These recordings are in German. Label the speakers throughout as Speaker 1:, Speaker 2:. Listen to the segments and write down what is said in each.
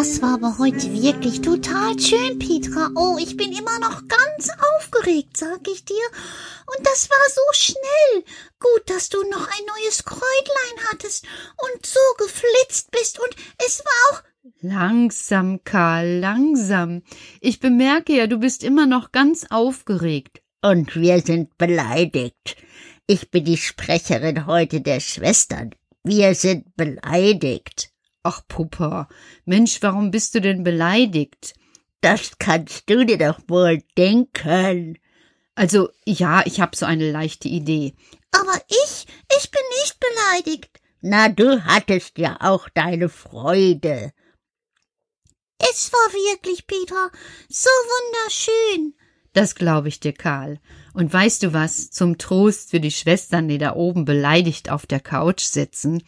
Speaker 1: Das
Speaker 2: war aber heute wirklich total schön, Petra. Oh, ich bin immer noch ganz aufgeregt, sag ich dir. Und das war so schnell. Gut, dass du noch ein neues Kräutlein hattest und so geflitzt bist und es war auch
Speaker 3: Langsam, Karl, langsam. Ich bemerke ja, du bist immer noch ganz aufgeregt.
Speaker 4: Und wir sind beleidigt. Ich bin die Sprecherin heute der Schwestern. Wir sind beleidigt.
Speaker 3: Ach, Puppa, Mensch, warum bist du denn beleidigt?
Speaker 4: Das kannst du dir doch wohl denken.
Speaker 3: Also, ja, ich habe so eine leichte Idee.
Speaker 2: Aber ich, ich bin nicht beleidigt.
Speaker 4: Na, du hattest ja auch deine Freude.
Speaker 2: Es war wirklich, Petra, so wunderschön.
Speaker 3: Das glaube ich dir, Karl. Und weißt du was, zum Trost für die Schwestern, die da oben beleidigt auf der Couch sitzen,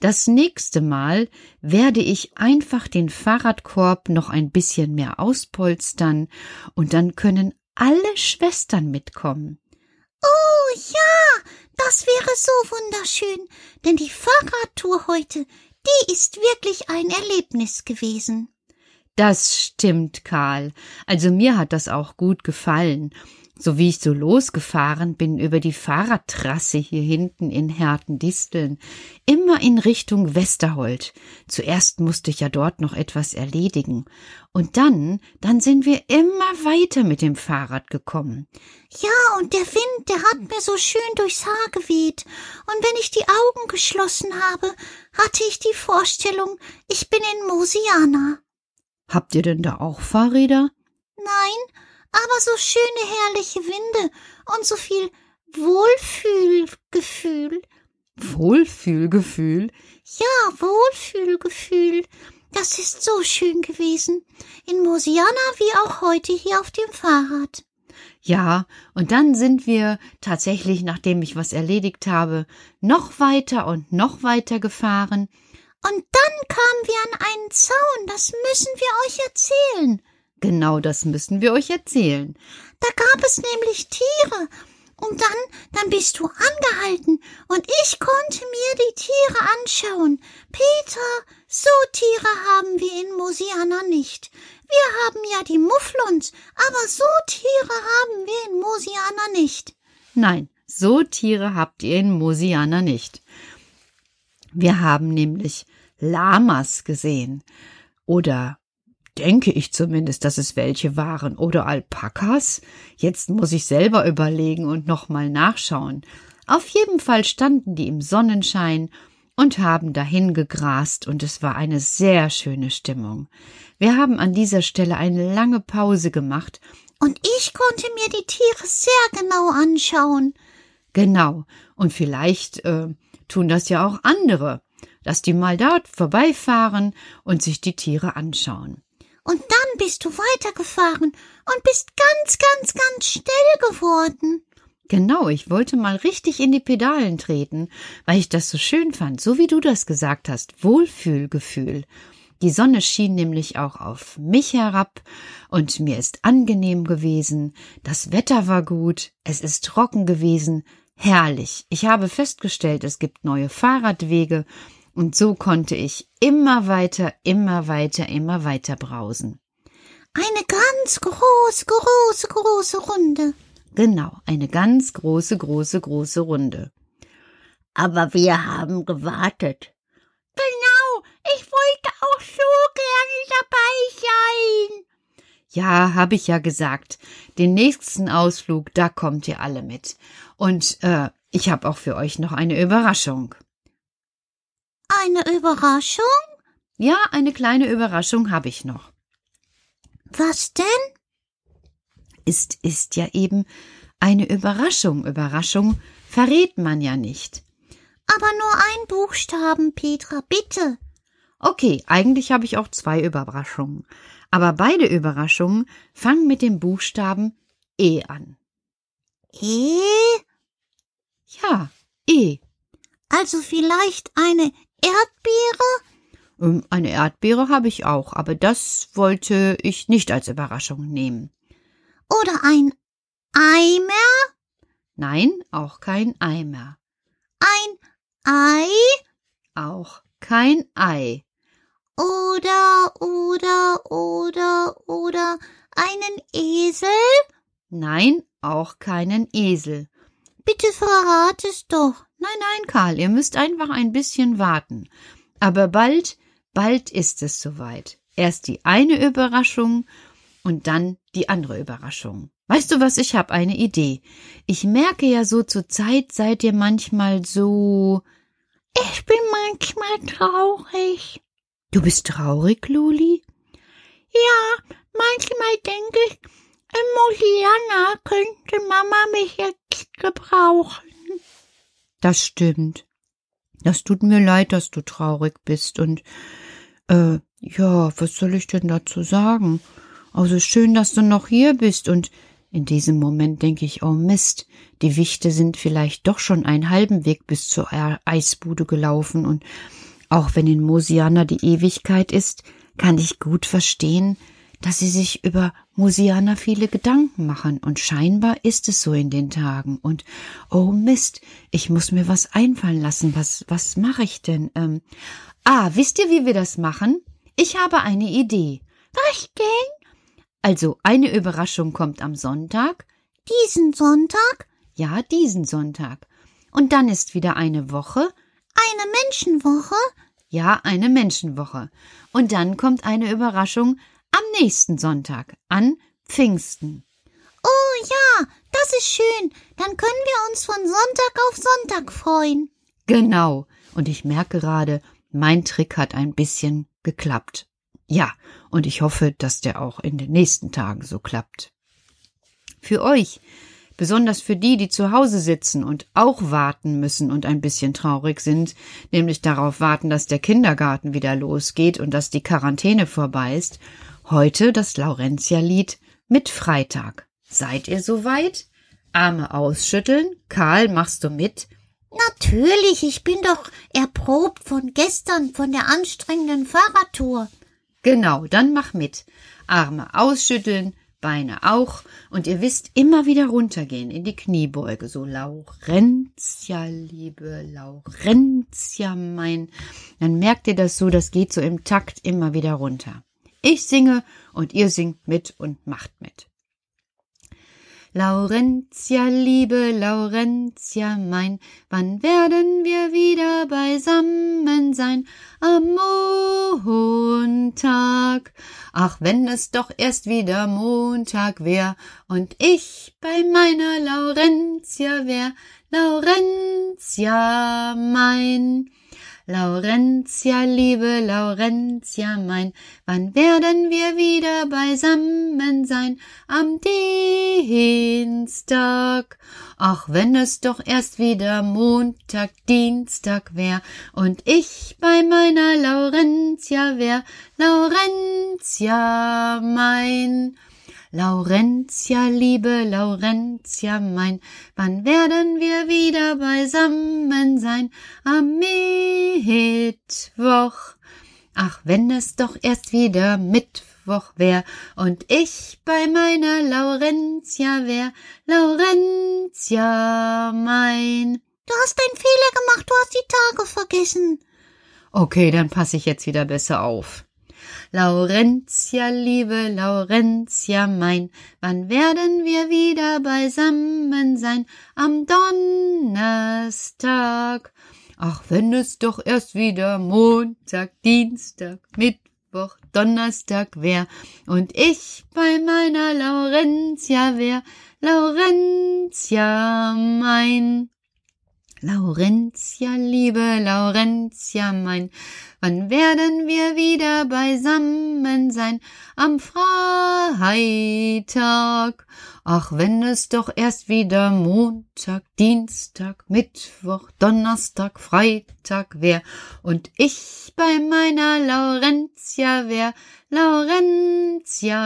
Speaker 3: das nächste Mal werde ich einfach den Fahrradkorb noch ein bisschen mehr auspolstern und dann können alle Schwestern mitkommen.
Speaker 2: Oh ja, das wäre so wunderschön, denn die Fahrradtour heute, die ist wirklich ein Erlebnis gewesen.
Speaker 3: Das stimmt, Karl. Also mir hat das auch gut gefallen. So wie ich so losgefahren bin über die Fahrradtrasse hier hinten in Hertendisteln, immer in Richtung Westerhold. Zuerst musste ich ja dort noch etwas erledigen. Und dann, dann sind wir immer weiter mit dem Fahrrad gekommen.
Speaker 2: Ja, und der Wind, der hat mir so schön durchs Haar geweht. Und wenn ich die Augen geschlossen habe, hatte ich die Vorstellung, ich bin in Mosiana.
Speaker 3: Habt ihr denn da auch Fahrräder?
Speaker 2: Nein, aber so schöne herrliche Winde und so viel Wohlfühlgefühl.
Speaker 3: Wohlfühlgefühl?
Speaker 2: Ja, Wohlfühlgefühl. Das ist so schön gewesen. In Mosiana wie auch heute hier auf dem Fahrrad.
Speaker 3: Ja, und dann sind wir tatsächlich, nachdem ich was erledigt habe, noch weiter und noch weiter gefahren.
Speaker 2: Und dann kamen wir an einen Zaun, das müssen wir euch erzählen.
Speaker 3: Genau das müssen wir euch erzählen.
Speaker 2: Da gab es nämlich Tiere. Und dann, dann bist du angehalten und ich konnte mir die Tiere anschauen. Peter, so Tiere haben wir in Mosiana nicht. Wir haben ja die Mufflons, aber so Tiere haben wir in Mosiana nicht.
Speaker 3: Nein, so Tiere habt ihr in Mosiana nicht. Wir haben nämlich Lamas gesehen oder denke ich zumindest, dass es welche waren. Oder Alpakas? Jetzt muss ich selber überlegen und nochmal nachschauen. Auf jeden Fall standen die im Sonnenschein und haben dahin gegrast, und es war eine sehr schöne Stimmung. Wir haben an dieser Stelle eine lange Pause gemacht.
Speaker 2: Und ich konnte mir die Tiere sehr genau anschauen.
Speaker 3: Genau, und vielleicht äh, tun das ja auch andere, dass die mal dort vorbeifahren und sich die Tiere anschauen.
Speaker 2: Und dann bist du weitergefahren und bist ganz, ganz, ganz schnell geworden.
Speaker 3: Genau, ich wollte mal richtig in die Pedalen treten, weil ich das so schön fand, so wie du das gesagt hast. Wohlfühlgefühl. Die Sonne schien nämlich auch auf mich herab und mir ist angenehm gewesen. Das Wetter war gut. Es ist trocken gewesen. Herrlich. Ich habe festgestellt, es gibt neue Fahrradwege und so konnte ich immer weiter, immer weiter, immer weiter brausen.
Speaker 2: Eine ganz große, große, große Runde.
Speaker 3: Genau, eine ganz große, große, große Runde.
Speaker 4: Aber wir haben gewartet.
Speaker 2: Genau, ich wollte auch so gerne dabei sein.
Speaker 3: Ja, habe ich ja gesagt. Den nächsten Ausflug, da kommt ihr alle mit. Und äh, ich habe auch für euch noch eine Überraschung.
Speaker 2: Eine Überraschung?
Speaker 3: Ja, eine kleine Überraschung habe ich noch.
Speaker 2: Was denn?
Speaker 3: Ist ist ja eben eine Überraschung. Überraschung verrät man ja nicht.
Speaker 2: Aber nur ein Buchstaben, Petra, bitte.
Speaker 3: Okay, eigentlich habe ich auch zwei Überraschungen. Aber beide Überraschungen fangen mit dem Buchstaben E an.
Speaker 2: E?
Speaker 3: Ja, E.
Speaker 2: Also vielleicht eine Erdbeere?
Speaker 3: Ähm, Eine Erdbeere habe ich auch, aber das wollte ich nicht als Überraschung nehmen.
Speaker 2: Oder ein Eimer?
Speaker 3: Nein, auch kein Eimer.
Speaker 2: Ein Ei?
Speaker 3: Auch kein Ei.
Speaker 2: Oder, oder, oder, oder einen Esel?
Speaker 3: Nein, auch keinen Esel.
Speaker 2: Bitte verrat es doch.
Speaker 3: Nein, nein, Karl, ihr müsst einfach ein bisschen warten. Aber bald, bald ist es soweit. Erst die eine Überraschung und dann die andere Überraschung. Weißt du was, ich habe eine Idee. Ich merke ja so zur Zeit seid ihr manchmal so.
Speaker 2: Ich bin manchmal traurig.
Speaker 3: Du bist traurig, Luli?
Speaker 2: Ja, manchmal denke ich, Mosiana könnte Mama mich jetzt gebrauchen.
Speaker 3: Das stimmt. Das tut mir leid, dass du traurig bist und äh, ja, was soll ich denn dazu sagen? Also schön, dass du noch hier bist und in diesem Moment denke ich, oh Mist, die Wichte sind vielleicht doch schon einen halben Weg bis zur E- Eisbude gelaufen und auch wenn in Mosiana die Ewigkeit ist, kann ich gut verstehen, dass sie sich über Mosiana viele Gedanken machen und scheinbar ist es so in den Tagen und oh Mist, ich muss mir was einfallen lassen. Was was mache ich denn? Ähm, ah, wisst ihr, wie wir das machen? Ich habe eine Idee.
Speaker 2: Was denn?
Speaker 3: Also eine Überraschung kommt am Sonntag,
Speaker 2: Diesen Sonntag?
Speaker 3: ja, diesen Sonntag. Und dann ist wieder eine Woche,
Speaker 2: Eine Menschenwoche?
Speaker 3: ja, eine Menschenwoche. Und dann kommt eine Überraschung nächsten Sonntag, an Pfingsten.
Speaker 2: Oh ja, das ist schön. Dann können wir uns von Sonntag auf Sonntag freuen.
Speaker 3: Genau. Und ich merke gerade, mein Trick hat ein bisschen geklappt. Ja, und ich hoffe, dass der auch in den nächsten Tagen so klappt. Für euch, besonders für die, die zu Hause sitzen und auch warten müssen und ein bisschen traurig sind, nämlich darauf warten, dass der Kindergarten wieder losgeht und dass die Quarantäne vorbei ist, heute das Laurentia-Lied mit Freitag. Seid ihr soweit? Arme ausschütteln. Karl, machst du mit?
Speaker 2: Natürlich, ich bin doch erprobt von gestern, von der anstrengenden Fahrradtour.
Speaker 3: Genau, dann mach mit. Arme ausschütteln, Beine auch. Und ihr wisst, immer wieder runtergehen in die Kniebeuge. So Laurentia, liebe Laurentia, mein. Dann merkt ihr das so, das geht so im Takt immer wieder runter. Ich singe und ihr singt mit und macht mit. Laurentia, liebe Laurentia mein, wann werden wir wieder beisammen sein? Am Montag. Ach, wenn es doch erst wieder Montag wär und ich bei meiner Laurentia wär, Laurentia mein. Laurentia, liebe Laurentia mein, wann werden wir wieder beisammen sein? Am Dienstag. Ach, wenn es doch erst wieder Montag, Dienstag wär und ich bei meiner Laurentia wär, Laurentia mein. Laurentia, liebe Laurentia mein, wann werden wir wieder beisammen sein? Am Mittwoch. Ach, wenn es doch erst wieder Mittwoch wär und ich bei meiner Laurentia wär, Laurentia mein.
Speaker 1: Du hast einen Fehler gemacht, du hast die Tage vergessen.
Speaker 3: Okay, dann passe ich jetzt wieder besser auf. Laurentia, liebe Laurentia mein, wann werden wir wieder beisammen sein? Am Donnerstag. Ach, wenn es doch erst wieder Montag, Dienstag, Mittwoch, Donnerstag wär und ich bei meiner Laurentia wär, Laurentia mein. Laurentia, liebe Laurentia mein, wann werden wir wieder beisammen sein? Am Freitag. Ach, wenn es doch erst wieder Montag, Dienstag, Mittwoch, Donnerstag, Freitag wär und ich bei meiner Laurentia wär, Laurentia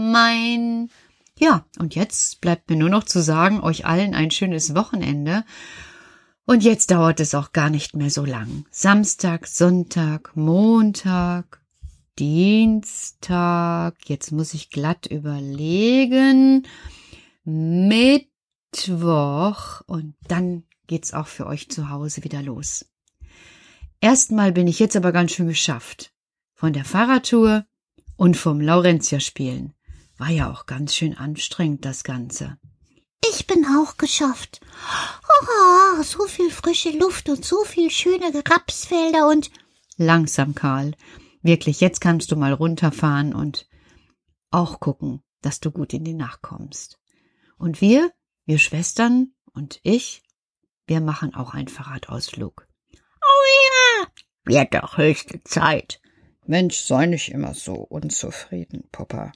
Speaker 3: mein. Ja, und jetzt bleibt mir nur noch zu sagen, euch allen ein schönes Wochenende und jetzt dauert es auch gar nicht mehr so lang. Samstag, Sonntag, Montag, Dienstag, jetzt muss ich glatt überlegen, Mittwoch und dann geht's auch für euch zu Hause wieder los. Erstmal bin ich jetzt aber ganz schön geschafft. Von der Fahrradtour und vom Laurentia spielen. War ja auch ganz schön anstrengend, das Ganze.
Speaker 1: Ich bin auch geschafft. Oh, so viel frische Luft und so viel schöne Rapsfelder und
Speaker 3: Langsam, Karl. Wirklich, jetzt kannst du mal runterfahren und auch gucken, dass du gut in die Nacht kommst. Und wir, wir Schwestern und ich, wir machen auch einen Fahrradausflug.
Speaker 4: Oh ja, wird doch höchste Zeit.
Speaker 3: Mensch, sei nicht immer so unzufrieden, Papa.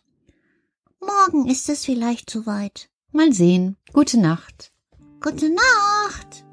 Speaker 1: morgen ist es vielleicht soweit.
Speaker 3: Mal sehen. Gute Nacht.
Speaker 1: Gute Nacht.